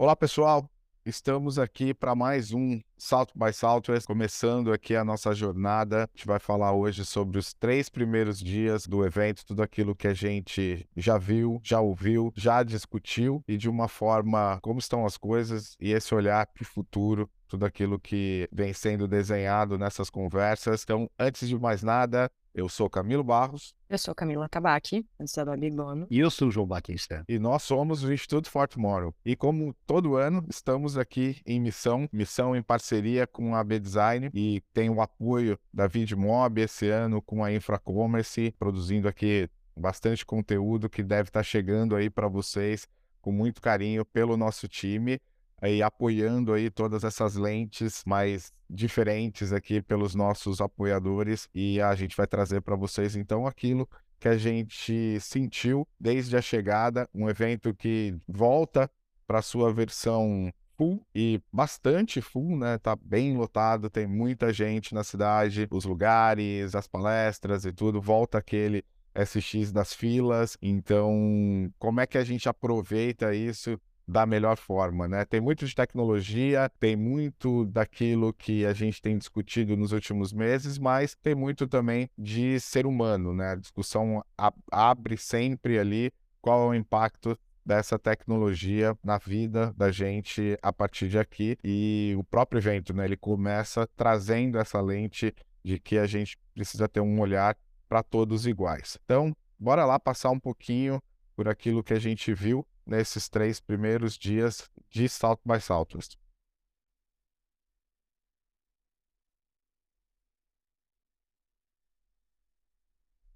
Olá, pessoal. Estamos aqui para mais um Salto by Southwest, começando aqui a nossa jornada. A gente vai falar hoje sobre os três primeiros dias do evento, tudo aquilo que a gente já viu, já ouviu, já discutiu e de uma forma como estão as coisas e esse olhar para o futuro tudo aquilo que vem sendo desenhado nessas conversas. Então, antes de mais nada, eu sou Camilo Barros. Eu sou Camila Tabaque, da Bigono. E eu sou o João Batista. E nós somos o Instituto For Tomorrow. E como todo ano, estamos aqui em missão, missão em parceria com a B-Design e tem o apoio da Vidmob esse ano com a Infracommerce, produzindo aqui bastante conteúdo que deve estar chegando aí para vocês com muito carinho pelo nosso time aí apoiando aí todas essas lentes mais diferentes aqui pelos nossos apoiadores e a gente vai trazer para vocês então aquilo que a gente sentiu desde a chegada, um evento que volta para sua versão full e bastante full, né? Tá bem lotado, tem muita gente na cidade, os lugares, as palestras e tudo, volta aquele SX das filas. Então, como é que a gente aproveita isso da melhor forma, né? Tem muito de tecnologia, tem muito daquilo que a gente tem discutido nos últimos meses, mas tem muito também de ser humano, né? A discussão abre sempre ali qual é o impacto dessa tecnologia na vida da gente a partir de aqui e o próprio evento, né? Ele começa trazendo essa lente de que a gente precisa ter um olhar para todos iguais. Então, bora lá passar um pouquinho por aquilo que a gente viu nesses três primeiros dias de South by Southwest.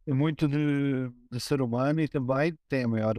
É muito de, de, ser humano e também tem a maior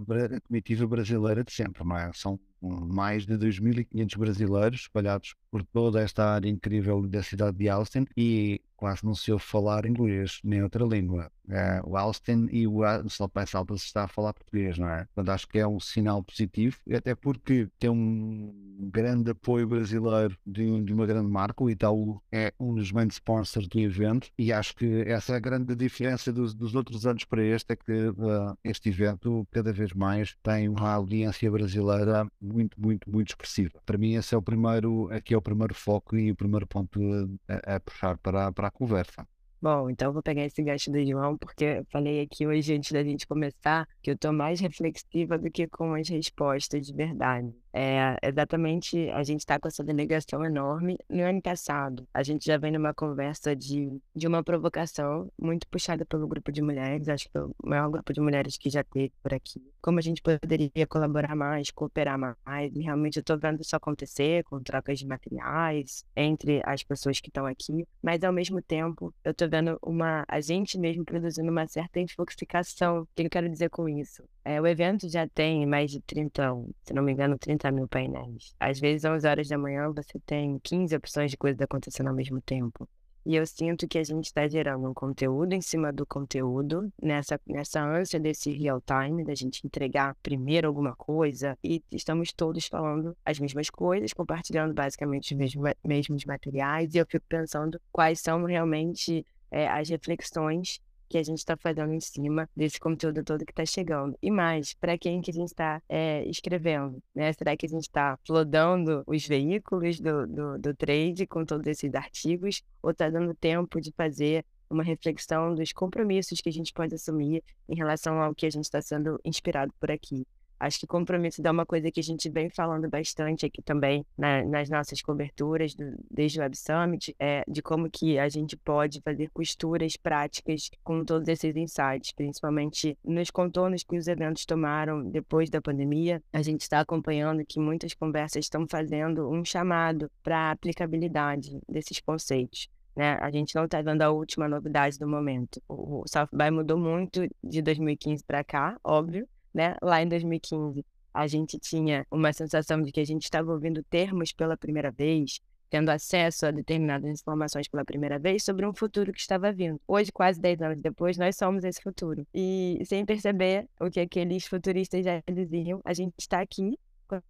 comitiva brasileira de sempre, não é? São mais de 2.500 brasileiros espalhados por toda esta área incrível da cidade de Austin e quase não se ouve falar inglês nem outra língua. É, o Austin e o South by Southwest está a falar português, não é? Portanto, acho que é um sinal positivo, até porque tem um grande apoio brasileiro de, de uma grande marca. O Itaú é um dos main sponsors do evento e acho que essa é a grande diferença dos, dos outros anos para este, é que uh, este evento cada vez mais tem uma audiência brasileira muito, muito, muito expressiva. Para mim, esse é o primeiro, aqui é o primeiro foco e o primeiro ponto a, a puxar para, para a conversa. Bom, então vou pegar esse gancho do João, porque eu falei aqui hoje, antes da gente começar, que eu estou mais reflexiva do que com as respostas de verdade. É, exatamente, a gente está com essa delegação enorme. No ano passado, a gente já vem numa conversa de, de uma provocação muito puxada pelo grupo de mulheres, acho que é o maior grupo de mulheres que já teve por aqui. Como a gente poderia colaborar mais, cooperar mais. E realmente eu estou vendo isso acontecer com trocas de materiais entre as pessoas que estão aqui, mas ao mesmo tempo eu estou vendo uma, a gente mesmo produzindo uma certa infoxicação. O que eu quero dizer com isso? É, o evento já tem mais de 30, se não me engano, 30 mil painéis. Às vezes, às 11 horas da manhã, você tem 15 opções de coisas acontecendo ao mesmo tempo. E eu sinto que a gente está gerando um conteúdo em cima do conteúdo, nessa, nessa ânsia desse real time, da gente entregar primeiro alguma coisa, e estamos todos falando as mesmas coisas, compartilhando basicamente os mesmos, mesmos materiais, e eu fico pensando quais são realmente é, as reflexões que a gente está fazendo em cima desse conteúdo todo que está chegando. E mais, para quem que a gente está é, escrevendo? Né? Será que a gente está flodando os veículos do, do, do trade com todos esses artigos? Ou está dando tempo de fazer uma reflexão dos compromissos que a gente pode assumir em relação ao que a gente está sendo inspirado por aqui? Acho que compromisso é uma coisa que a gente vem falando bastante aqui também na, nas nossas coberturas, do, desde o Web Summit, é, de como que a gente pode fazer costuras práticas com todos esses insights, principalmente nos contornos que os eventos tomaram depois da pandemia. A gente está acompanhando que muitas conversas estão fazendo um chamado para a aplicabilidade desses conceitos. Né? A gente não está vendo a última novidade do momento. O South by mudou muito de 2015 para cá, óbvio, né? Lá em 2015, a gente tinha uma sensação de que a gente estava ouvindo termos pela primeira vez, tendo acesso a determinadas informações pela primeira vez sobre um futuro que estava vindo. Hoje, quase 10 anos depois, nós somos esse futuro. E sem perceber o que aqueles futuristas já diziam, a gente está aqui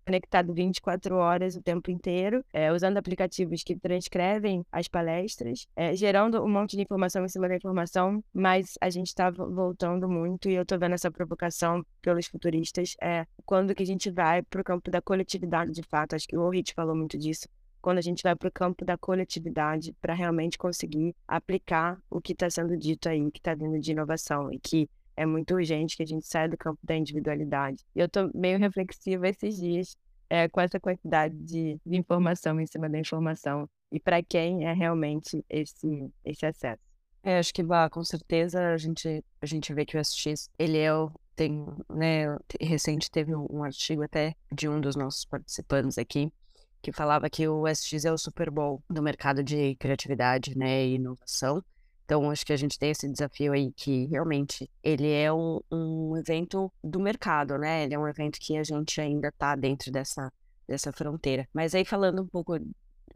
conectado 24 horas o tempo inteiro, é, usando aplicativos que transcrevem as palestras, é, gerando um monte de informação em cima da informação, mas a gente está voltando muito e eu estou vendo essa provocação pelos futuristas, é quando que a gente vai para o campo da coletividade de fato, acho que o Orit falou muito disso, quando a gente vai para o campo da coletividade para realmente conseguir aplicar o que está sendo dito aí, que está vindo de inovação e que é muito urgente que a gente saia do campo da individualidade. E eu estou meio reflexiva esses dias é, com essa quantidade de, de informação em cima da informação e para quem é realmente esse, esse acesso. É, acho que bah, com certeza a gente, a gente vê que o SX, ele é o, tem, né, recente teve um artigo até de um dos nossos participantes aqui, que falava que o SX é o Super Bowl do mercado de criatividade, né, e inovação. Então, acho que a gente tem esse desafio aí que realmente ele é um, um evento do mercado, né? Ele é um evento que a gente ainda está dentro dessa, dessa fronteira. Mas aí falando um pouco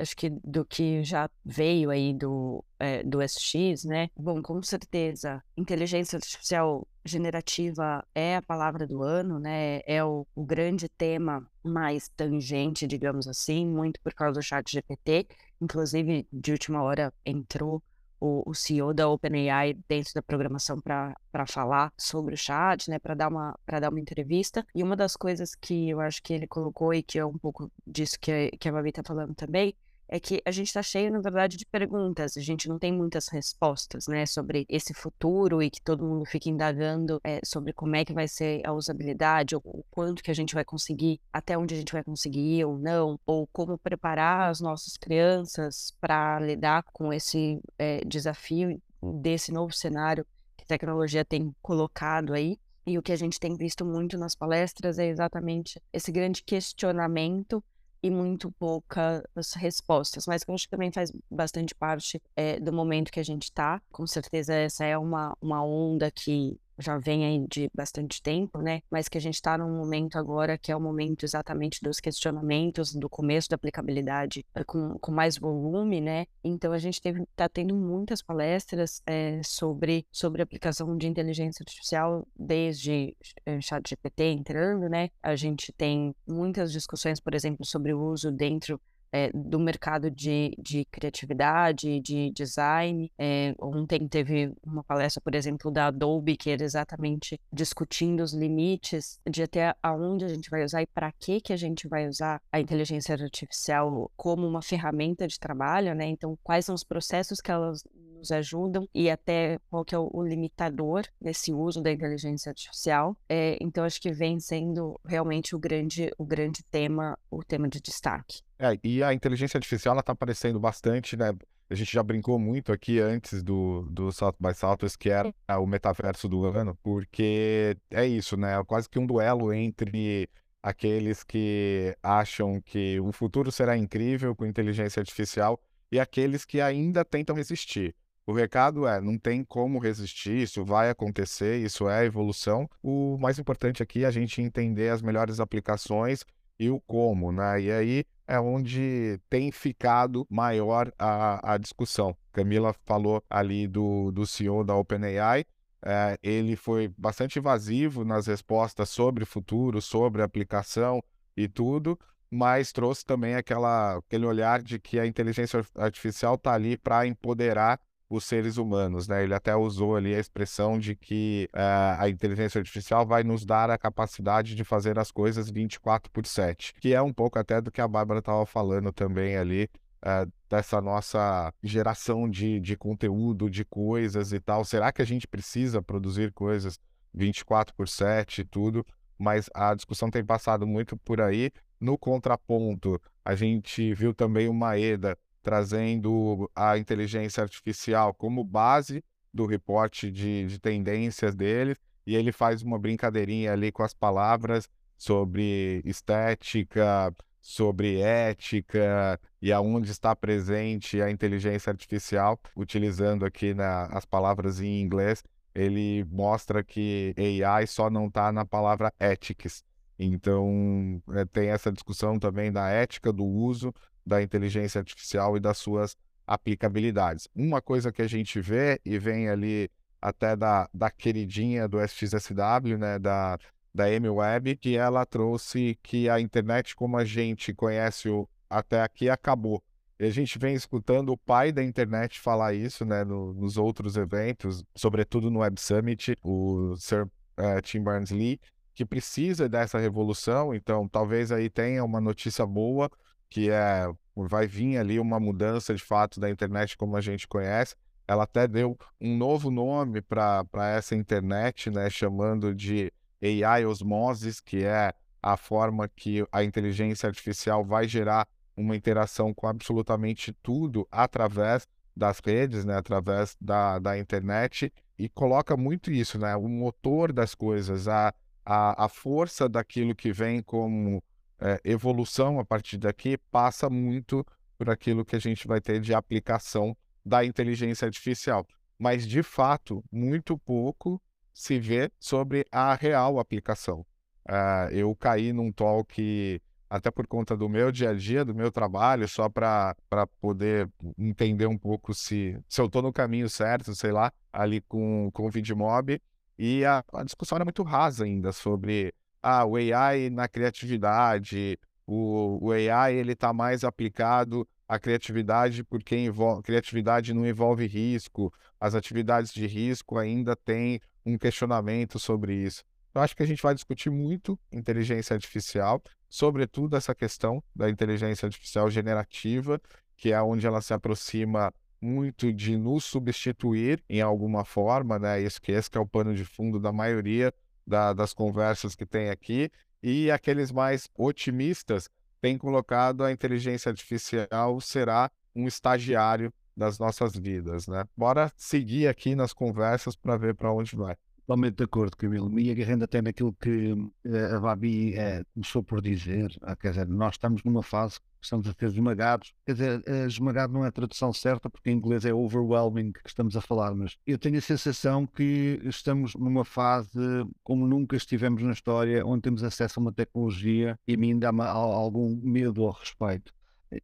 acho que do que já veio aí do, é, do SX, né? Bom, com certeza, inteligência artificial generativa é a palavra do ano, né? É o, o grande tema mais tangente, digamos assim, muito por causa do chat GPT. Inclusive, de última hora entrou o, o CEO da OpenAI dentro da programação para falar sobre o chat, né, para dar uma para dar uma entrevista. E uma das coisas que eu acho que ele colocou e que é um pouco disso que, que a Babi está falando também é que a gente está cheio, na verdade, de perguntas. A gente não tem muitas respostas, né, sobre esse futuro e que todo mundo fica indagando é, sobre como é que vai ser a usabilidade, ou o quanto que a gente vai conseguir, até onde a gente vai conseguir ou não, ou como preparar as nossas crianças para lidar com esse é, desafio desse novo cenário que a tecnologia tem colocado aí. E o que a gente tem visto muito nas palestras é exatamente esse grande questionamento e muito poucas respostas, mas que eu acho que também faz bastante parte é, do momento que a gente está. Com certeza essa é uma, uma onda que já vem aí de bastante tempo, né? Mas que a gente está num momento agora que é o momento exatamente dos questionamentos, do começo da aplicabilidade eh, com, com mais volume, né? Então a gente está tendo muitas palestras é, sobre, sobre aplicação de inteligência artificial desde é, chat GPT entrando, né? A gente tem muitas discussões, por exemplo, sobre o uso dentro é, do mercado de, de criatividade, de design. É, ontem teve uma palestra, por exemplo, da Adobe, que era exatamente discutindo os limites de até aonde a gente vai usar e para que que a gente vai usar a inteligência artificial como uma ferramenta de trabalho, né? Então, quais são os processos que elas nos ajudam e até qual que é o, limitador desse uso da inteligência artificial. É, então, acho que vem sendo realmente o grande, o grande tema, o tema de destaque. É, e a inteligência artificial está aparecendo bastante, né? A gente já brincou muito aqui antes do, do South by Southwest, que era o metaverso do ano, porque é isso, né? É quase que um duelo entre aqueles que acham que o futuro será incrível com inteligência artificial e aqueles que ainda tentam resistir. O recado é: não tem como resistir, isso vai acontecer, isso é evolução. O mais importante aqui é a gente entender as melhores aplicações e o como, né? E aí é onde tem ficado maior a, a discussão. Camila falou ali do, do CEO da OpenAI, é, ele foi bastante invasivo nas respostas sobre futuro, sobre aplicação e tudo, mas trouxe também aquela, aquele olhar de que a inteligência artificial está ali para empoderar os seres humanos, né? Ele até usou ali a expressão de que uh, a inteligência artificial vai nos dar a capacidade de fazer as coisas 24 por 7, que é um pouco até do que a Bárbara estava falando também ali, uh, dessa nossa geração de, de conteúdo, de coisas e tal. Será que a gente precisa produzir coisas 24 por 7 e tudo? Mas a discussão tem passado muito por aí. No contraponto, a gente viu também o Maeda trazendo a inteligência artificial como base do reporte de, de tendências dele, e ele faz uma brincadeirinha ali com as palavras sobre estética, sobre ética e aonde está presente a inteligência artificial, utilizando aqui na, as palavras em inglês, ele mostra que AI só não está na palavra ethics. Então, é, tem essa discussão também da ética do uso da inteligência artificial e das suas aplicabilidades. Uma coisa que a gente vê e vem ali até da, da queridinha do SXSW, né, da, da Amy Webb, que ela trouxe que a internet como a gente conhece o, até aqui acabou. E a gente vem escutando o pai da internet falar isso, né, no, nos outros eventos, sobretudo no Web Summit, o Sir uh, Tim Berners-Lee, que precisa dessa revolução. Então, talvez aí tenha uma notícia boa, que é vai vir ali uma mudança de fato da internet como a gente conhece. Ela até deu um novo nome para essa internet, né, chamando de AI Osmosis, que é a forma que a inteligência artificial vai gerar uma interação com absolutamente tudo através das redes, né, através da, da internet, e coloca muito isso, né, o motor das coisas, a, a, a força daquilo que vem como é, evolução a partir daqui passa muito por aquilo que a gente vai ter de aplicação da inteligência artificial. Mas, de fato, muito pouco se vê sobre a real aplicação. Uh, eu caí num talk, até por conta do meu dia a dia, do meu trabalho, só para poder entender um pouco se, se eu estou no caminho certo, sei lá, ali com, com o Vidmob. E a, a discussão era muito rasa ainda sobre ah, o AI na criatividade, o, o AI ele está mais aplicado à criatividade porque envolve, criatividade não envolve risco, as atividades de risco ainda têm um questionamento sobre isso. Eu acho que a gente vai discutir muito inteligência artificial, sobretudo essa questão da inteligência artificial generativa, que é onde ela se aproxima muito de nos substituir em alguma forma, né? Esse que, esse que é o pano de fundo da maioria da, das conversas que tem aqui, e aqueles mais otimistas têm colocado a inteligência artificial será um estagiário das nossas vidas, né? Bora seguir aqui nas conversas para ver para onde vai. Totalmente de acordo, Camilo. E agarrando até naquilo que uh, a Babi uh, começou por dizer, uh, quer dizer, nós estamos numa fase que estamos a ser esmagados. Quer dizer, esmagado não é a tradução certa, porque em inglês é overwhelming que estamos a falar, mas eu tenho a sensação que estamos numa fase como nunca estivemos na história, onde temos acesso a uma tecnologia e a mim dá-me algum medo ao respeito.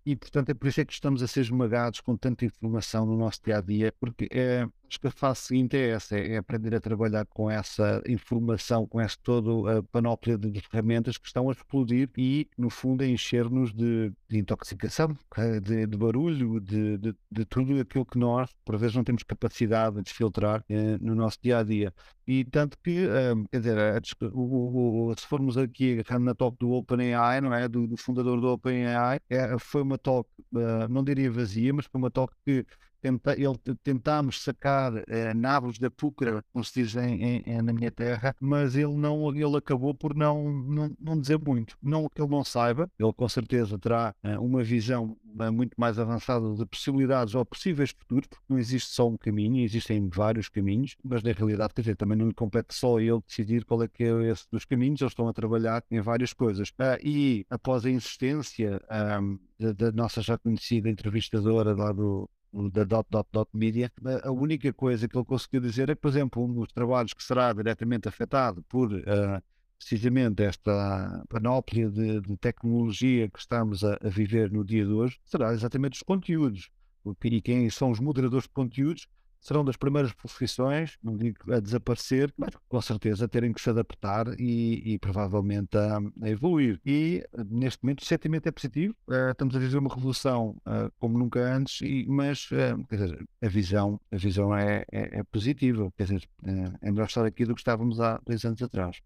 E, portanto, é por isso é que estamos a ser esmagados com tanta informação no nosso dia a dia, porque é, acho que a fase seguinte é essa: é aprender a trabalhar com essa informação, com essa toda a panóplia de ferramentas que estão a explodir e, no fundo, a encher-nos de, de, intoxicação, de, de barulho, de, de, tudo aquilo que nós, por vezes, não temos capacidade de filtrar eh, no nosso dia a dia. E tanto que, um, quer dizer, o, o, se formos aqui na talk do OpenAI, não é? Do, do fundador do OpenAI, é, foi uma talk, uh, não diria vazia, mas foi uma talk que tenta, ele, tentámos sacar eh, nabos da púcara, como se diz em, em, na minha terra, mas ele não ele acabou por não, não, não dizer muito. Não que ele não saiba, ele com certeza terá eh, uma visão eh, muito mais avançada de possibilidades ou possíveis futuros, porque não existe só um caminho, existem vários caminhos, mas na realidade, quer dizer, também não lhe compete só ele decidir qual é que é esse dos caminhos, eles estão a trabalhar em várias coisas. Uh, e após a insistência um, da, da, nossa já conhecida entrevistadora lá do, da Dot Dot Dot Media, a única coisa que ele conseguiu dizer é que, por exemplo, um dos trabalhos que será diretamente afetado por uh, precisamente esta panóplia de, de, tecnologia que estamos a, a, viver no dia de hoje será exatamente os conteúdos. E quem são os moderadores de conteúdos serão das primeiras profissões, não digo a desaparecer, mas com certeza terem que se adaptar e, e provavelmente a, a, evoluir. E neste momento o sentimento é positivo, uh, estamos a viver uma revolução uh, como nunca antes, e, mas uh, quer dizer, a visão, a visão é, é, é positiva, quer dizer, é melhor estar aqui do que estávamos há dois anos atrás.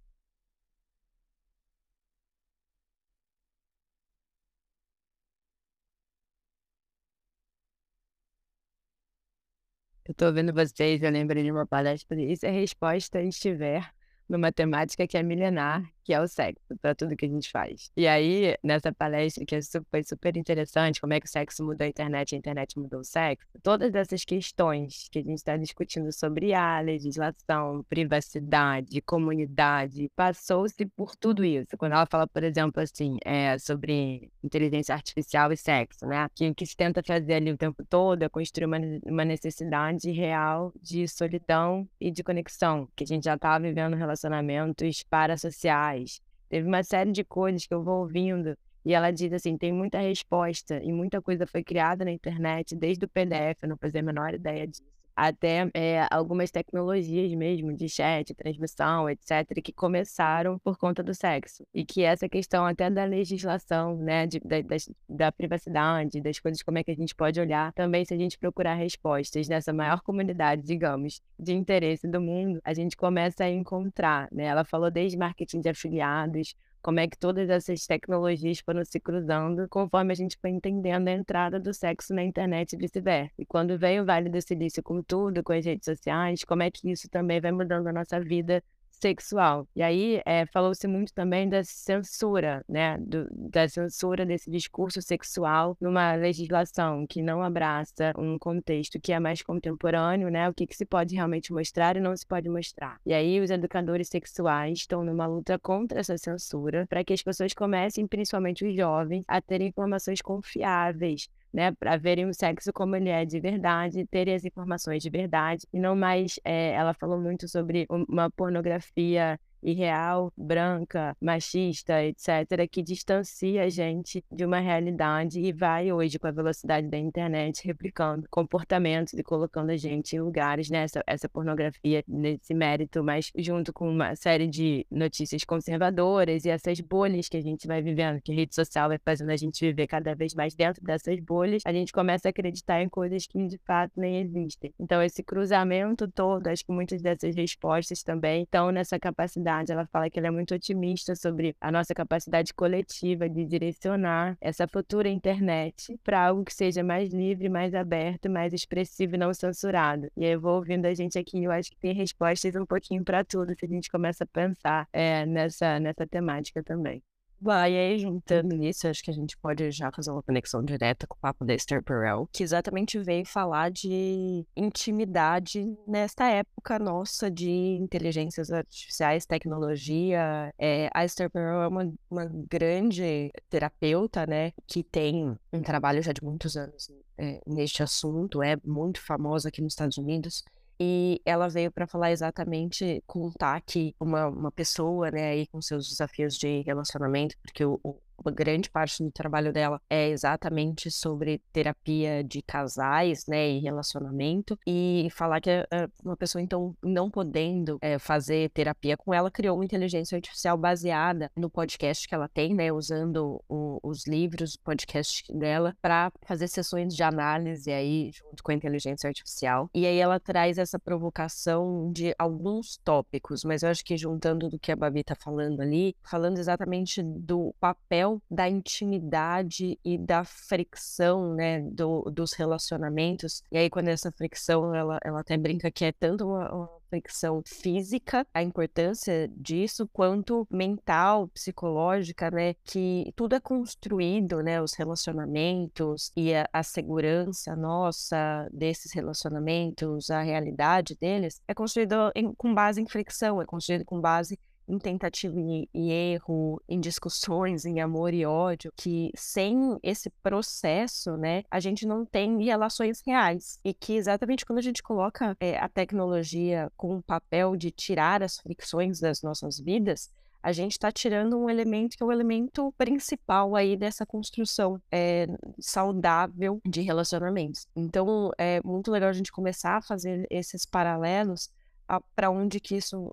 Eu tô ouvindo vocês, eu lembrei de uma palestra, isso é resposta estiver numa temática que é milenar, que é o sexo, para tudo que a gente faz. E aí, nessa palestra, que é foi super interessante, como é que o sexo mudou a internet, a internet mudou o sexo, todas essas questões que a gente está discutindo sobre a legislação, privacidade, comunidade, passou-se por tudo isso. Quando ela fala, por exemplo, assim, é, sobre inteligência artificial e sexo, né? Que o que se tenta fazer ali o tempo todo é construir uma, uma necessidade real de solidão e de conexão, que a gente já está vivendo relacionamentos parasociais, Teve uma série de coisas que eu vou ouvindo e ela diz assim: tem muita resposta e muita coisa foi criada na internet, desde o PDF, eu não fazia a menor ideia disso. Até é, algumas tecnologias mesmo de chat, transmissão, etc., que começaram por conta do sexo. E que essa questão até da legislação, né, de, da, da, da privacidade, das coisas, como é que a gente pode olhar, também se a gente procurar respostas nessa maior comunidade, digamos, de interesse do mundo, a gente começa a encontrar, né? Ela falou desde marketing de afiliados, como é que todas essas tecnologias foram se cruzando conforme a gente foi entendendo a entrada do sexo na internet e vice-versa. E quando veio o Vale do Silício com tudo, com as redes sociais, como é que isso também vai mudando a nossa vida sexual. E aí é, falou-se muito também da censura, né? Do, da censura desse discurso sexual numa legislação que não abraça um contexto que é mais contemporâneo, né? O que, que se pode realmente mostrar e não se pode mostrar. E aí os educadores sexuais estão numa luta contra essa censura para que as pessoas comecem, principalmente os jovens, a ter informações confiáveis né, para verem o sexo como ele é de verdade, terem as informações de verdade, e não mais, é, ela falou muito sobre uma pornografia irreal, branca, machista, etc., que distancia a gente de uma realidade e vai hoje, com a velocidade da internet, replicando comportamentos e colocando a gente em lugares nessa essa pornografia, nesse mérito, mas junto com uma série de notícias conservadoras e essas bolhas que a gente vai vivendo, que a rede social vai fazendo a gente viver cada vez mais dentro dessas bolhas, a gente começa a acreditar em coisas que de fato nem existem. Então, esse cruzamento todo, acho que muitas dessas respostas também estão nessa capacidade ela fala que ela é muito otimista sobre a nossa capacidade coletiva de direcionar essa futura internet para algo que seja mais livre, mais aberto, mais expressivo e não censurado. E aí eu vou ouvindo a gente aqui, eu acho que tem respostas um pouquinho para tudo se a gente começa a pensar é, nessa, nessa temática também. Vai, aí juntando nisso, acho que a gente pode já fazer uma conexão direta com o papo da Esther Perel, que exatamente veio falar de intimidade nesta época nossa de inteligências artificiais, tecnologia. É, a Esther Perel é uma, uma grande terapeuta, né, que tem um trabalho já de muitos anos é, neste assunto, é muito famosa aqui nos Estados Unidos. E ela veio para falar exatamente, contar que uma, uma pessoa, né, aí com seus desafios de relacionamento, porque o, o uma grande parte do trabalho dela é exatamente sobre terapia de casais, né, e relacionamento, e falar que uh, uma pessoa, então, não podendo é, fazer terapia com ela, criou uma inteligência artificial baseada no podcast que ela tem, né, usando o, os livros, o podcast dela, para fazer sessões de análise aí, junto com a inteligência artificial. E aí ela traz essa provocação de alguns tópicos, mas eu acho que juntando do que a Babi tá falando ali, falando exatamente do papel papel da intimidade e da fricção, né, do, dos relacionamentos. E aí, quando essa fricção, ela, ela até brinca que é tanto uma, uma fricção física, a importância disso, quanto mental, psicológica, né? Que tudo é construído, né? Os relacionamentos e a, a segurança nossa desses relacionamentos, a realidade deles, é construído em, com base em fricção, é construído com base em tentativa e, erro, em discussões, em amor e ódio, que sem esse processo, né, a gente não tem relações reais. E que exatamente quando a gente coloca é, a tecnologia com o papel de tirar as fricções das nossas vidas, a gente está tirando um elemento que é o elemento principal aí dessa construção é, saudável de relacionamentos. Então, é muito legal a gente começar a fazer esses paralelos para onde que isso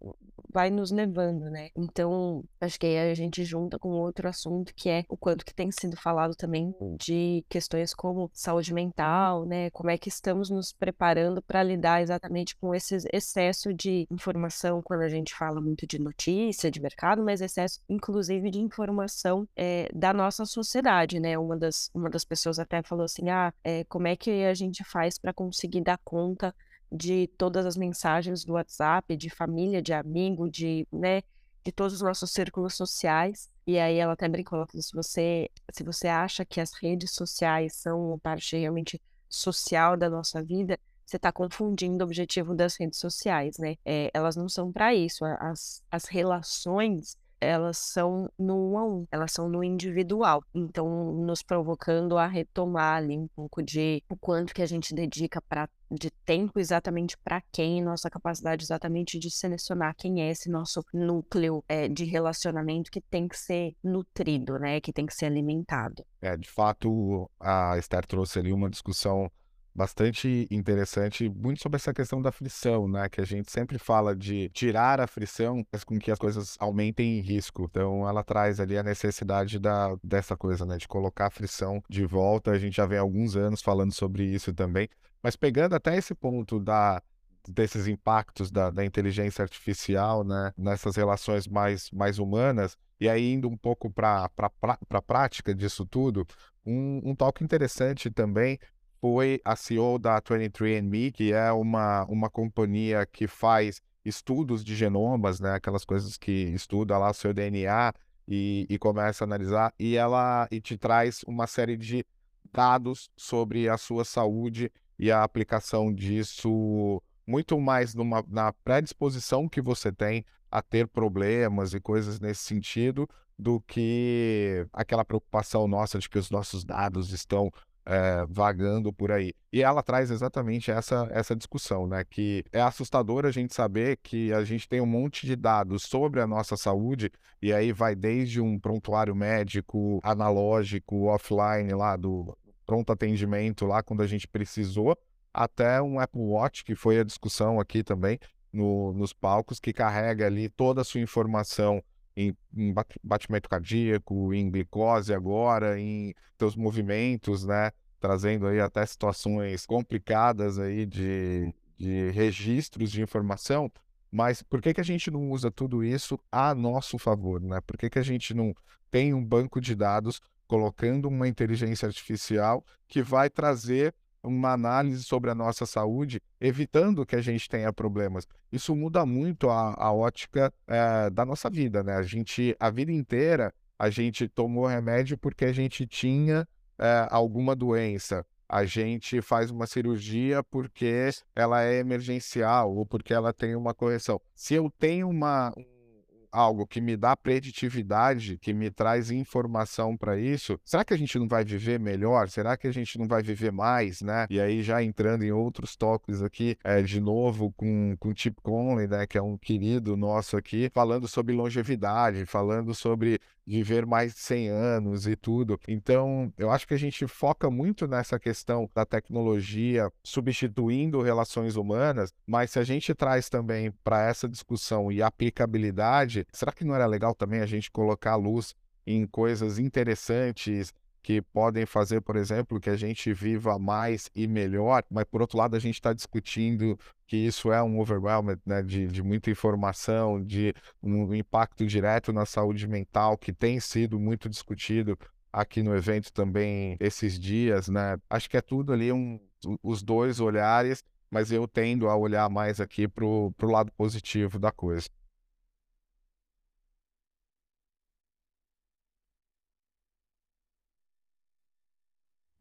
vai nos levando, né? Então, acho que aí a gente junta com outro assunto que é o quanto que tem sido falado também de questões como saúde mental, né? Como é que estamos nos preparando para lidar exatamente com esse excesso de informação quando a gente fala muito de notícia, de mercado, mas excesso, inclusive, de informação é, da nossa sociedade, né? Uma das, uma das pessoas até falou assim, ah, é, como é que a gente faz para conseguir dar conta de todas as mensagens do WhatsApp, de família, de amigo, de, né, de todos os nossos círculos sociais. E aí ela até brincou, ela falou, se você, se você acha que as redes sociais são uma parte realmente social da nossa vida, você está confundindo o objetivo das redes sociais, né? É, elas não são para isso. As, as relações elas são no um a um, elas são no individual. Então, nos provocando a retomar ali um pouco de o quanto que a gente dedica para de tempo exatamente para quem, nossa capacidade exatamente de selecionar quem é esse nosso núcleo é, de relacionamento que tem que ser nutrido, né? Que tem que ser alimentado. É, de fato, a Esther trouxe ali uma discussão bastante interessante, muito sobre essa questão da frição, né? Que a gente sempre fala de tirar a frição, faz com que as coisas aumentem em risco. Então, ela traz ali a necessidade da, dessa coisa, né? De colocar a frição de volta. A gente já vem há alguns anos falando sobre isso também. Mas pegando até esse ponto da desses impactos da, da, inteligência artificial né, nessas relações mais, mais humanas, e aí indo um pouco para a prática disso tudo, um, um talk interessante também foi a CEO da 23andMe, que é uma, uma companhia que faz estudos de genomas, né, aquelas coisas que estuda lá o seu DNA e, e começa a analisar, e ela e te traz uma série de dados sobre a sua saúde e a aplicação disso muito mais numa, na predisposição que você tem a ter problemas e coisas nesse sentido do que aquela preocupação nossa de que os nossos dados estão é, vagando por aí. E ela traz exatamente essa, essa discussão, né? Que é assustador a gente saber que a gente tem um monte de dados sobre a nossa saúde, e aí vai desde um prontuário médico analógico, offline, lá do pronto atendimento, lá quando a gente precisou, até um Apple Watch, que foi a discussão aqui também no, nos palcos, que carrega ali toda a sua informação em, em batimento cardíaco, em glicose agora, em teus movimentos, né? Trazendo aí até situações complicadas aí de, de registros de informação. Mas por que, que a gente não usa tudo isso a nosso favor, né? Por que, que a gente não tem um banco de dados colocando uma inteligência artificial que vai trazer uma análise sobre a nossa saúde, evitando que a gente tenha problemas. Isso muda muito a, a ótica é, da nossa vida, né? A gente, a vida inteira, a gente tomou remédio porque a gente tinha é, alguma doença. A gente faz uma cirurgia porque ela é emergencial ou porque ela tem uma correção. Se eu tenho uma, algo que me dá preditividade, que me traz informação para isso, será que a gente não vai viver melhor? Será que a gente não vai viver mais, né? E aí já entrando em outros toques aqui, é, de novo com, com o Chip Conley, né, que é um querido nosso aqui, falando sobre longevidade, falando sobre viver mais de 100 anos e tudo. Então, eu acho que a gente foca muito nessa questão da tecnologia substituindo relações humanas, mas se a gente traz também para essa discussão e aplicabilidade, será que não era legal também a gente colocar a luz em coisas interessantes que podem fazer, por exemplo, que a gente viva mais e melhor, mas por outro lado a gente está discutindo que isso é um overwhelm né, de, de muita informação, de um impacto direto na saúde mental, que tem sido muito discutido aqui no evento também esses dias, né? Acho que é tudo ali um, os dois olhares, mas eu tendo a olhar mais aqui para o lado positivo da coisa.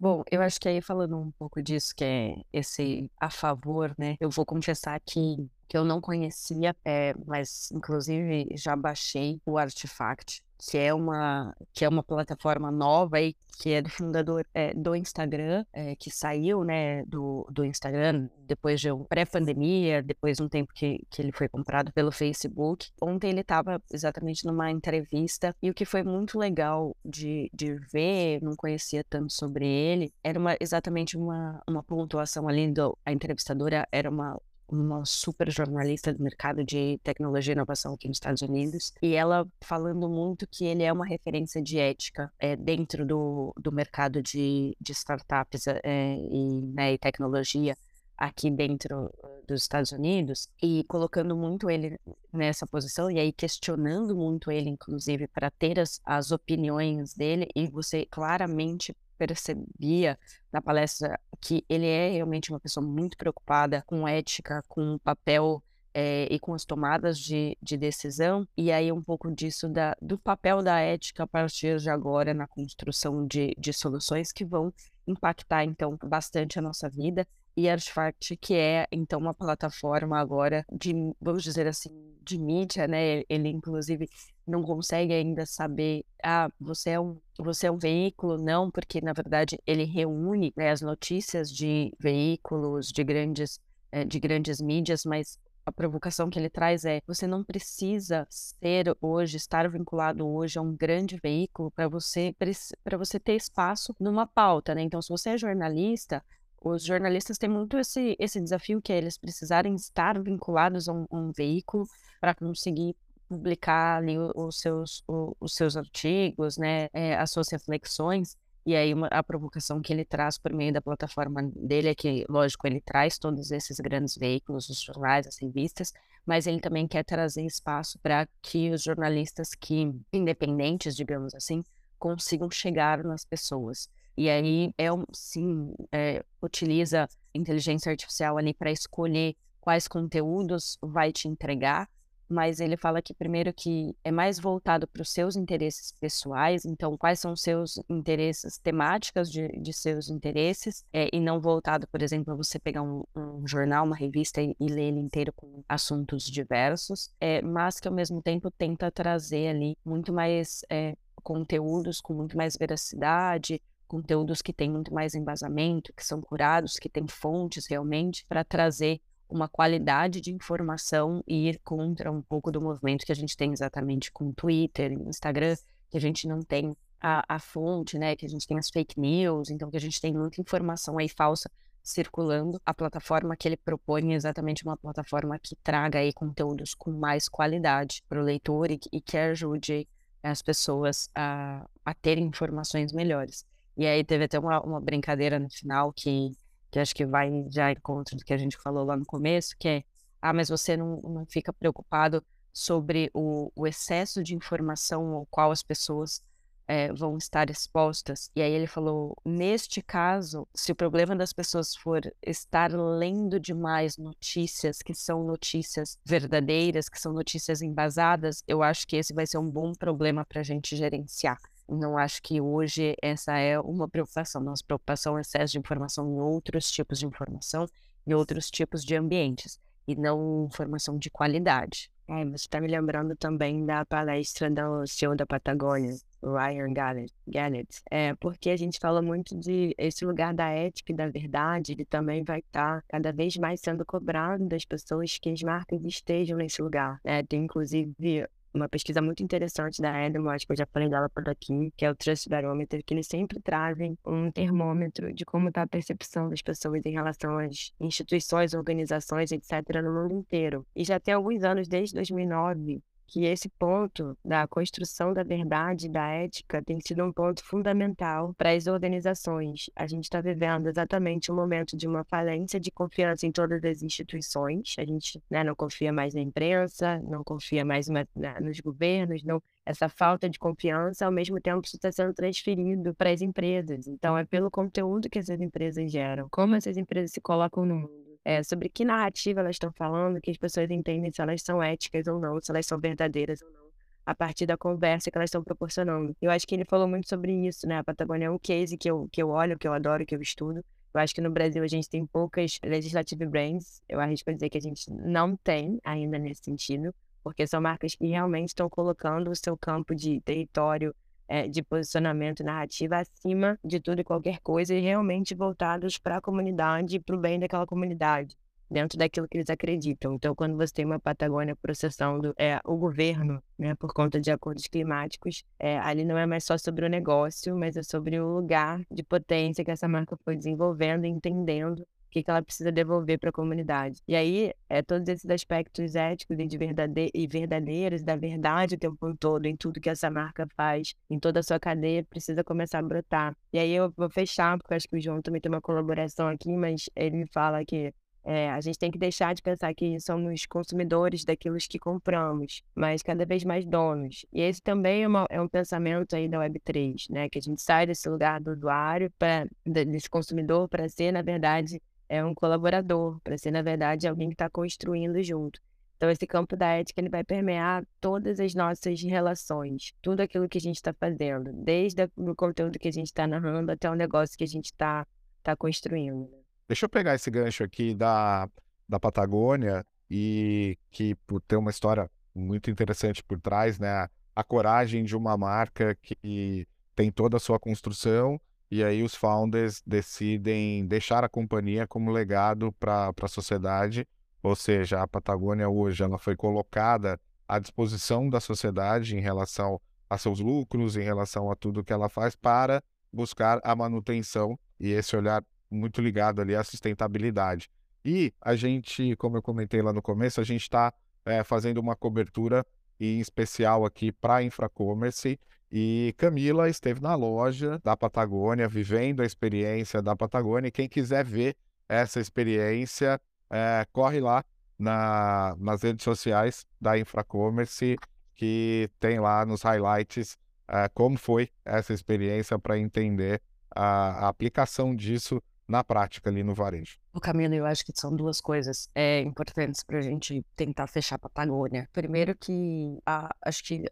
Bom, eu acho que aí falando um pouco disso, que é esse a favor, né? Eu vou confessar que, que eu não conhecia, é, mas inclusive já baixei o Artifact que é uma que é uma plataforma nova e que é do fundador é, do Instagram, é, que saiu né, do, do Instagram depois de um pré-pandemia, depois de um tempo que, que ele foi comprado pelo Facebook. Ontem ele estava exatamente numa entrevista e o que foi muito legal de, de ver, não conhecia tanto sobre ele, era uma, exatamente uma, uma pontuação ali do, a entrevistadora era uma uma super jornalista do mercado de tecnologia e inovação aqui nos Estados Unidos, e ela falando muito que ele é uma referência de ética é, dentro do, do mercado de, de startups é, e, né, e tecnologia aqui dentro dos Estados Unidos e colocando muito ele nessa posição e aí questionando muito ele, inclusive, para ter as, as opiniões dele e você claramente percebia na palestra que ele é realmente uma pessoa muito preocupada com ética, com papel é, e com as tomadas de, de, decisão, e aí um pouco disso da, do papel da ética a partir de agora na construção de, de soluções que vão impactar, então, bastante a nossa vida. E Artifact, que é, então, uma plataforma agora de, vamos dizer assim, de mídia, né? Ele, inclusive, não consegue ainda saber, ah, você é um, você é um veículo, não, porque, na verdade, ele reúne né, as notícias de veículos, de grandes, eh, de grandes mídias, mas a provocação que ele traz é: você não precisa ser hoje, estar vinculado hoje a um grande veículo para você para você ter espaço numa pauta, né? Então, se você é jornalista, os jornalistas têm muito esse, esse desafio que é eles precisarem estar vinculados a um, um veículo para conseguir publicar ali os seus, os seus artigos, né, é, as suas reflexões. E aí uma, a provocação que ele traz por meio da plataforma dele é que, lógico, ele traz todos esses grandes veículos, os jornais, as revistas, mas ele também quer trazer espaço para que os jornalistas que, independentes, digamos assim, consigam chegar nas pessoas. E aí, é um, sim, é, utiliza inteligência artificial ali para escolher quais conteúdos vai te entregar, mas ele fala que primeiro que é mais voltado para os seus interesses pessoais, então quais são os seus interesses, temáticas de, de seus interesses, é, e não voltado, por exemplo, a você pegar um, um jornal, uma revista e, e, ler ele inteiro com assuntos diversos, é, mas que ao mesmo tempo tenta trazer ali muito mais é, conteúdos com muito mais veracidade, conteúdos que têm muito mais embasamento, que são curados, que têm fontes realmente, para trazer uma qualidade de informação e ir contra um pouco do movimento que a gente tem exatamente com Twitter, Instagram, que a gente não tem a, a fonte, né? Que a gente tem as fake news, então que a gente tem muita informação aí falsa circulando. A plataforma que ele propõe é exatamente uma plataforma que traga aí conteúdos com mais qualidade para o leitor e, e, que ajude as pessoas a, a terem informações melhores. E aí teve até uma, uma brincadeira no final que que acho que vai já em contra do que a gente falou lá no começo, que é, ah, mas você não, não fica preocupado sobre o, o excesso de informação ao qual as pessoas é, vão estar expostas. E aí ele falou, neste caso, se o problema das pessoas for estar lendo demais notícias que são notícias verdadeiras, que são notícias embasadas, eu acho que esse vai ser um bom problema para a gente gerenciar. Não acho que hoje essa é uma preocupação. Nossa preocupação é excesso de informação em outros tipos de informação, em outros tipos de ambientes, e não informação de qualidade. É, você está me lembrando também da palestra do CEO da Patagônia, Ryan Gallett. É, porque a gente fala muito de esse lugar da ética e da verdade, ele também vai estar tá cada vez mais sendo cobrado das pessoas que as marcas estejam nesse lugar. É, tem inclusive uma pesquisa muito interessante da Edmo, acho que eu já falei dela por aqui, que é o Trust Barometer, que eles sempre trazem um termômetro de como está a percepção das pessoas em relação às instituições, organizações, etc., no mundo inteiro. E já tem alguns anos, desde 2009, que esse ponto da construção da verdade, da ética, tem sido um ponto fundamental para as organizações. A gente está vivendo exatamente um momento de uma falência de confiança em todas as instituições. A gente né, não confia mais na imprensa, não confia mais na, nos governos, não. Essa falta de confiança, ao mesmo tempo, está sendo transferido para as empresas. Então, é pelo conteúdo que essas empresas geram, como essas empresas se colocam no mundo é, sobre que narrativa elas estão falando, que as pessoas entendem se elas são éticas ou não, se elas são verdadeiras ou não, a partir da conversa que elas estão proporcionando. Eu acho que ele falou muito sobre isso, né? A Patagônia é um case que eu, que eu olho, que eu adoro, que eu estudo. Eu acho que no Brasil a gente tem poucas legislative brands. Eu arrisco dizer que a gente não tem ainda nesse sentido, porque são marcas que realmente estão colocando o seu campo de território é, de posicionamento narrativa acima de tudo e qualquer coisa e realmente voltados para a comunidade para o bem daquela comunidade, dentro daquilo que eles acreditam. Então, quando você tem uma Patagônia processando é, o governo né, por conta de acordos climáticos, é, ali não é mais só sobre o negócio, mas é sobre o lugar de potência que essa marca foi desenvolvendo entendendo que, que ela precisa devolver para a comunidade. E aí, é, todos esses aspectos éticos e, de verdade e verdadeiros, da verdade o tempo todo, em tudo que essa marca faz, em toda a sua cadeia, precisa começar a brotar. E aí eu vou fechar, porque acho que o João também tem uma colaboração aqui, mas ele me fala que é, a gente tem que deixar de pensar que somos consumidores daquilo que compramos, mas cada vez mais donos. E esse também é, uma, é um pensamento aí da Web3, né? Que a gente sai desse lugar do usuário, pra, desse consumidor, para ser, na verdade, é um colaborador, para ser, na verdade, alguém que está construindo junto. Então, esse campo da ética ele vai permear todas as nossas relações, tudo aquilo que a gente está fazendo, desde o conteúdo que a gente está narrando até o negócio que a gente está tá construindo. Né? Deixa eu pegar esse gancho aqui da, da Patagônia e que por ter uma história muito interessante por trás, né? A coragem de uma marca que tem toda a sua construção e aí os founders decidem deixar a companhia como legado para a sociedade, ou seja, a Patagônia hoje ela foi colocada à disposição da sociedade em relação a seus lucros, em relação a tudo que ela faz para buscar a manutenção e esse olhar muito ligado ali à sustentabilidade. E a gente, como eu comentei lá no começo, a gente está é, fazendo uma cobertura em especial aqui para Infracommerce. E Camila esteve na loja da Patagônia, vivendo a experiência da Patagônia. E quem quiser ver essa experiência, é, corre lá na, nas redes sociais da Infracommerce, que tem lá nos highlights é, como foi essa experiência para entender a, a aplicação disso na prática ali no varejo. O Camilo, eu acho que são duas coisas é, importantes para a gente tentar fechar a Patagônia. Primeiro que, a, acho que,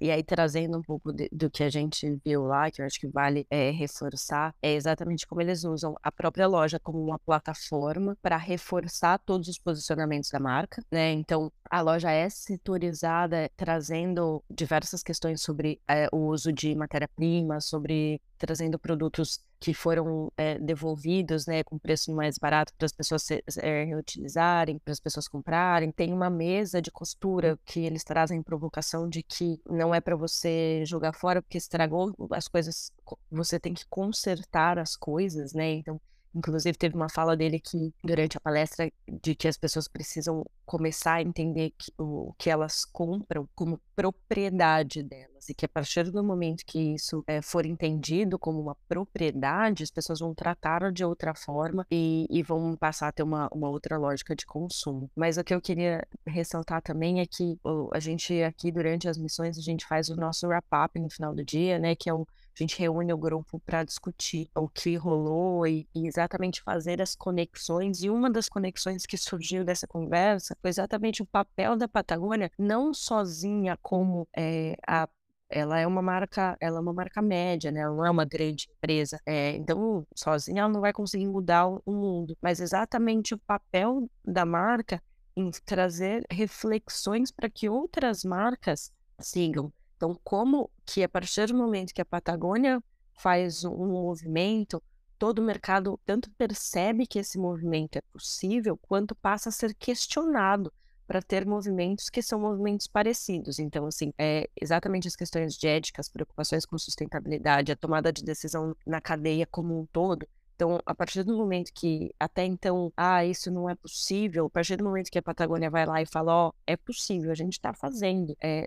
e aí trazendo um pouco de, do que a gente viu lá, que eu acho que vale é, reforçar, é exatamente como eles usam a própria loja como uma plataforma para reforçar todos os posicionamentos da marca, né? Então, a loja é setorizada, trazendo diversas questões sobre é, o uso de matéria-prima, sobre trazendo produtos que foram é, devolvidos, né, com preço mais barato para as pessoas se, é, reutilizarem, para as pessoas comprarem. Tem uma mesa de costura que eles trazem provocação de que não é para você jogar fora porque estragou as coisas, você tem que consertar as coisas, né? Então Inclusive, teve uma fala dele que, durante a palestra, de que as pessoas precisam começar a entender que, o que elas compram como propriedade delas. E que a partir do momento que isso é, for entendido como uma propriedade, as pessoas vão tratar de outra forma e, e vão passar a ter uma, uma outra lógica de consumo. Mas o que eu queria ressaltar também é que a gente aqui, durante as missões, a gente faz o nosso wrap-up no final do dia, né? Que é o a gente reúne o grupo para discutir o que rolou e, e, exatamente fazer as conexões. E uma das conexões que surgiu dessa conversa foi exatamente o papel da Patagônia, não sozinha como é, a ela é uma marca, ela é uma marca média, né? Ela não é uma grande empresa. É, então, sozinha ela não vai conseguir mudar o mundo. Mas exatamente o papel da marca em trazer reflexões para que outras marcas sigam. Então, como que a partir do momento que a Patagônia faz um movimento, todo o mercado tanto percebe que esse movimento é possível, quanto passa a ser questionado para ter movimentos que são movimentos parecidos. Então, assim, é exatamente as questões de ética, as preocupações com sustentabilidade, a tomada de decisão na cadeia como um todo, então, a partir do momento que até então, ah, isso não é possível, a partir do momento que a Patagônia vai lá e fala, ó, oh, é possível, a gente está fazendo, é,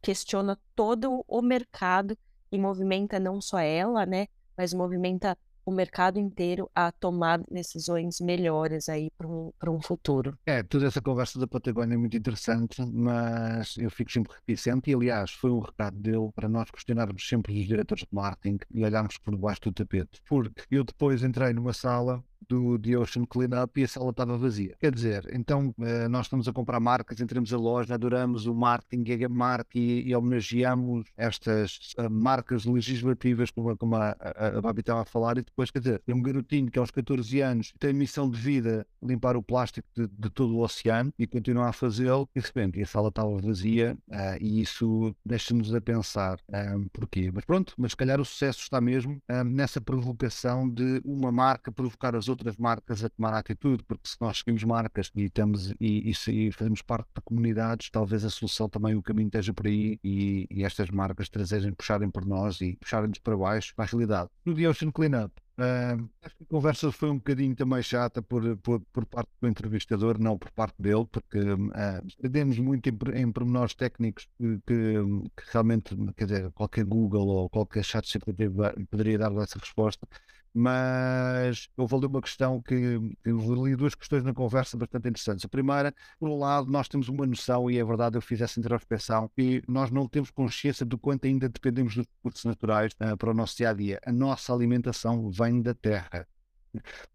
questiona todo o mercado e movimenta não só ela, né, mas movimenta o mercado inteiro a tomar decisões melhores aí para um, um futuro. É, toda essa conversa da Patagônia é muito interessante, mas eu fico sempre reticente e, aliás, foi um recado dele para nós questionarmos sempre os diretores de marketing e olharmos por baixo do tapete. Porque eu depois entrei numa sala do The Ocean Cleanup e a sala estava vazia. Quer dizer, então eh, nós estamos a comprar marcas, entramos a loja, adoramos o marketing, a marca e, e homenageamos estas uh, marcas legislativas, como, como a, a, a Babi estava a falar, e depois, quer dizer, é um garotinho que aos 14 anos tem missão de vida limpar o plástico de, de todo o oceano e continua a fazê-lo, e de repente a sala estava vazia uh, e isso deixa-nos a pensar um, porquê. Mas pronto, mas se calhar o sucesso está mesmo um, nessa provocação de uma marca provocar as outras marcas a tomar atitude, porque se nós seguimos marcas e, estamos, e, e, e fazemos parte de comunidades, talvez a solução também, o caminho esteja por aí e, e estas marcas trazerem, puxarem por nós e puxarem-nos para baixo para a realidade. No The Ocean Cleanup, Uh, acho que a conversa foi um bocadinho também chata por, por, por parte do entrevistador, não por parte dele, porque uh, muito em, em pormenores técnicos que, que, que, realmente, quer dizer, qualquer Google ou qualquer chat poderia dar essa resposta mas houve ali uma questão que eu ali duas questões na conversa bastante interessantes. A primeira, por um lado, nós temos uma noção, e é verdade, eu fiz essa introspeção, que nós não temos consciência do quanto ainda dependemos dos recursos naturais uh, para o nosso dia a dia. A nossa alimentação vem da terra.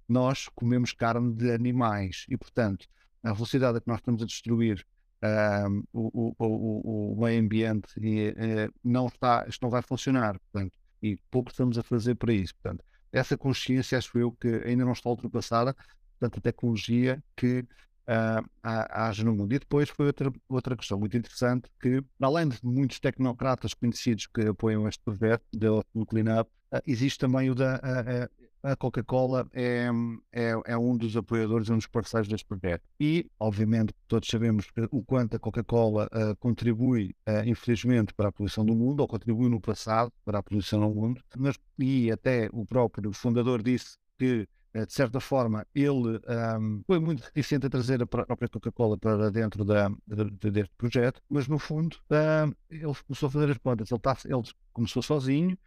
Nós comemos carne de animais e, portanto, a velocidade a que nós estamos a destruir uh, o, o, o, o, meio ambiente e, uh, não está, isto não vai funcionar. Portanto, e pouco estamos a fazer para isso. Portanto, essa consciência, acho eu, que ainda não está ultrapassada, portanto, a tecnologia que uh, haja no mundo. E depois foi outra, outra questão muito interessante, que, além de muitos tecnocratas conhecidos que apoiam este projeto do Cleanup, uh, existe também o da uh, a Coca-Cola é, é, é, um dos apoiadores, um dos parceiros deste projeto. E, obviamente, todos sabemos o quanto a Coca-Cola uh, contribui, uh, infelizmente, para a poluição do mundo, ou contribui no passado para a poluição no mundo, mas, e até o próprio fundador disse que de certa forma, ele um, foi muito reticente a trazer a própria Coca-Cola para dentro da, de, deste projeto, mas no fundo um, ele começou a fazer as contas. Ele, tá, ele começou sozinho,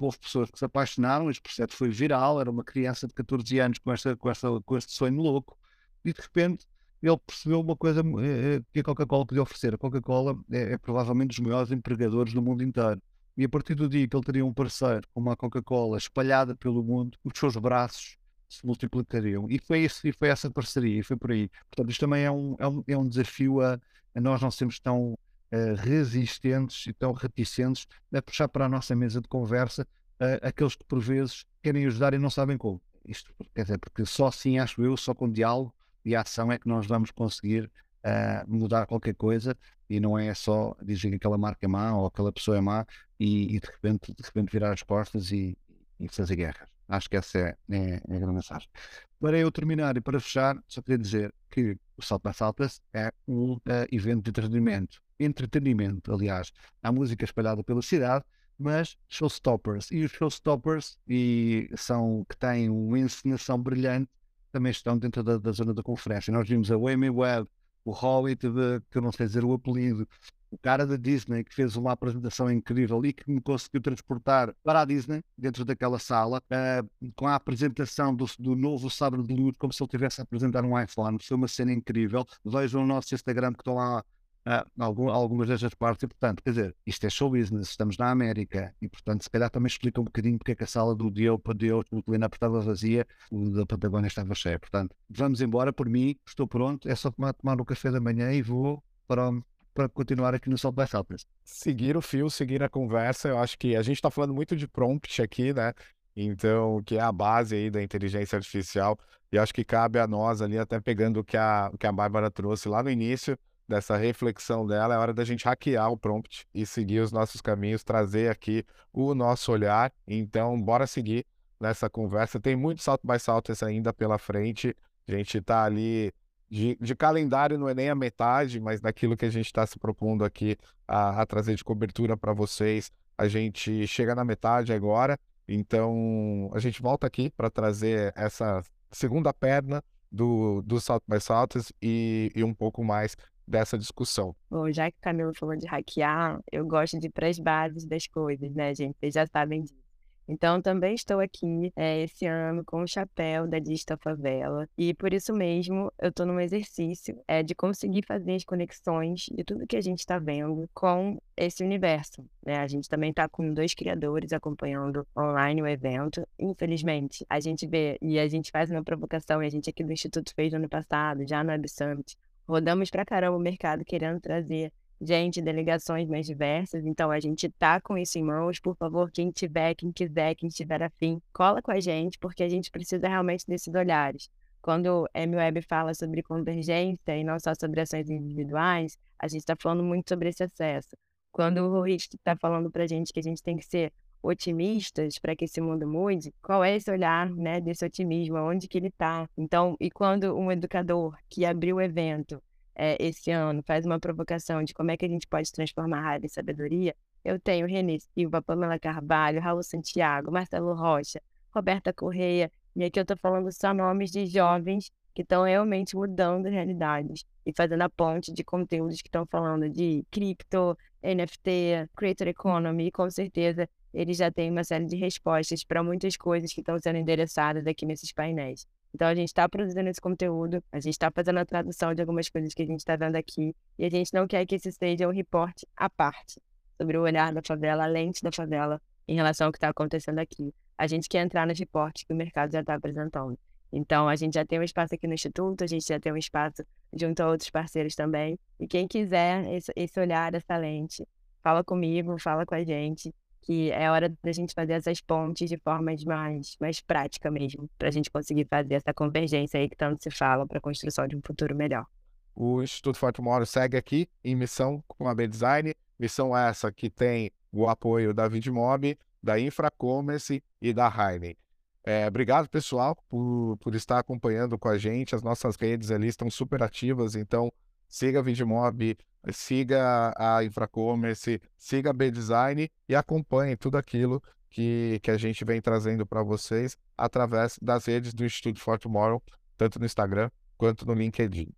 houve pessoas que se apaixonaram, este projeto foi viral, era uma criança de 14 anos com, esta, com, esta, com este sonho louco, e de repente ele percebeu uma coisa eh, que a Coca-Cola podia oferecer. A Coca-Cola é, é provavelmente dos maiores empregadores do mundo inteiro. E a partir do dia que ele teria um parceiro como a Coca-Cola espalhada pelo mundo, os seus braços se multiplicariam. E foi, isso, e foi essa parceria, e foi por aí. Portanto, isto também é um, é um, é um desafio a, a nós não sermos tão uh, resistentes e tão reticentes a puxar para a nossa mesa de conversa uh, aqueles que por vezes querem ajudar e não sabem como. Isto quer dizer, porque só assim, acho eu, só com diálogo e ação é que nós vamos conseguir uh, mudar qualquer coisa e não é só dizer que aquela marca é má ou aquela pessoa é má e, e de, repente, de repente virar as costas e, e fazer guerras. Acho que essa é, é, é, a grande mensagem. Para eu terminar e para fechar, só queria dizer que o Salt by Saltas é um uh, evento de entretenimento. Entretenimento, aliás. Há música espalhada pela cidade, mas showstoppers. E os showstoppers e são, que têm uma encenação brilhante também estão dentro da, da zona da conferência. Nós vimos a Amy Webb, o Hobbit, de, que eu não sei dizer o apelido, o cara da Disney que fez uma apresentação incrível e que me conseguiu transportar para a Disney, dentro daquela sala, uh, com a apresentação do, do novo sabre de luz, como se ele estivesse a apresentar um iPhone. Foi uma cena incrível. Vejam o nosso Instagram que estão lá Uh, algum, algumas destas partes, e portanto, quer dizer, isto é show business, estamos na América, e portanto, se calhar também explica um bocadinho porque é que a sala do Diogo para Diogo, o Lina estava vazia, o da Patagónia estava cheio. Portanto, vamos embora, por mim, estou pronto, é só tomar, tomar o café da manhã e vou para, para continuar aqui no South by Southwest. Seguir o fio, seguir a conversa, eu acho que a gente está falando muito de prompt aqui, né? Então, que é a base aí da inteligência artificial, e acho que cabe a nós ali, até pegando o que a, o que a Bárbara trouxe lá no início, dessa reflexão dela, é hora da gente hackear o prompt e seguir os nossos caminhos, trazer aqui o nosso olhar. Então, bora seguir nessa conversa. Tem muito salto by salto ainda pela frente. A gente está ali de, de, calendário, não é nem a metade, mas daquilo que a gente está se propondo aqui a, a trazer de cobertura para vocês. A gente chega na metade agora. Então, a gente volta aqui para trazer essa segunda perna do, do Salto by Saltos e, e um pouco mais dessa discussão. Bom, já que o Camilo falou de hackear, eu gosto de ir para as bases das coisas, né, gente? Vocês já sabem disso. Então, também estou aqui é, esse ano com o chapéu da Dista Favela. E por isso mesmo, eu estou num exercício é, de conseguir fazer as conexões de tudo que a gente está vendo com esse universo. Né? A gente também está com dois criadores acompanhando online o evento. Infelizmente, a gente vê e a gente faz uma provocação, e a gente aqui do Instituto fez no ano passado, já no Web Summit, rodamos pra caramba o mercado querendo trazer gente, delegações mais diversas. Então a gente tá com isso em mãos. Por favor, quem tiver, quem quiser, quem estiver afim, cola com a gente, porque a gente precisa realmente desses olhares. Quando o MWeb fala sobre convergência e não só sobre ações individuais, a gente está falando muito sobre esse acesso. Quando o Rich está falando para a gente que a gente tem que ser otimistas para que esse mundo mude, qual é esse olhar, né, desse otimismo, onde que ele está? Então, e quando um educador que abriu o evento é, esse ano faz uma provocação de como é que a gente pode transformar a raiva em sabedoria, eu tenho Renê Silva, Pamela Carvalho, Raul Santiago, Marcelo Rocha, Roberta Correia, e aqui eu estou falando só nomes de jovens que estão realmente mudando realidades e fazendo a ponte de conteúdos que estão falando de cripto, NFT, creator economy, e com certeza eles já têm uma série de respostas para muitas coisas que estão sendo endereçadas aqui nesses painéis. Então, a gente está produzindo esse conteúdo, a gente está fazendo a tradução de algumas coisas que a gente está vendo aqui, e a gente não quer que esse seja um reporte à parte sobre o olhar da favela, a lente da favela, em relação ao que está acontecendo aqui. A gente quer entrar nos reportes que o mercado já está apresentando. Então, a gente já tem um espaço aqui no Instituto, a gente já tem um espaço junto a outros parceiros também. E quem quiser esse, esse olhar, essa lente, fala comigo, fala com a gente que é hora da gente fazer essas pontes de forma mais, mais prática mesmo, para a gente conseguir fazer essa convergência aí que tanto se fala para a construção de um futuro melhor. O Instituto Forte Moro segue aqui em missão com a B-Design, missão essa que tem o apoio da Vidmob, da Infracommerce e da Heine. É, obrigado, pessoal, por, por estar acompanhando com a gente. As nossas redes ali estão super ativas, então siga a Vidmob, siga a Infracommerce, siga a B-Design e acompanhe tudo aquilo que, que a gente vem trazendo para vocês através das redes do Instituto For tanto no Instagram quanto no LinkedIn.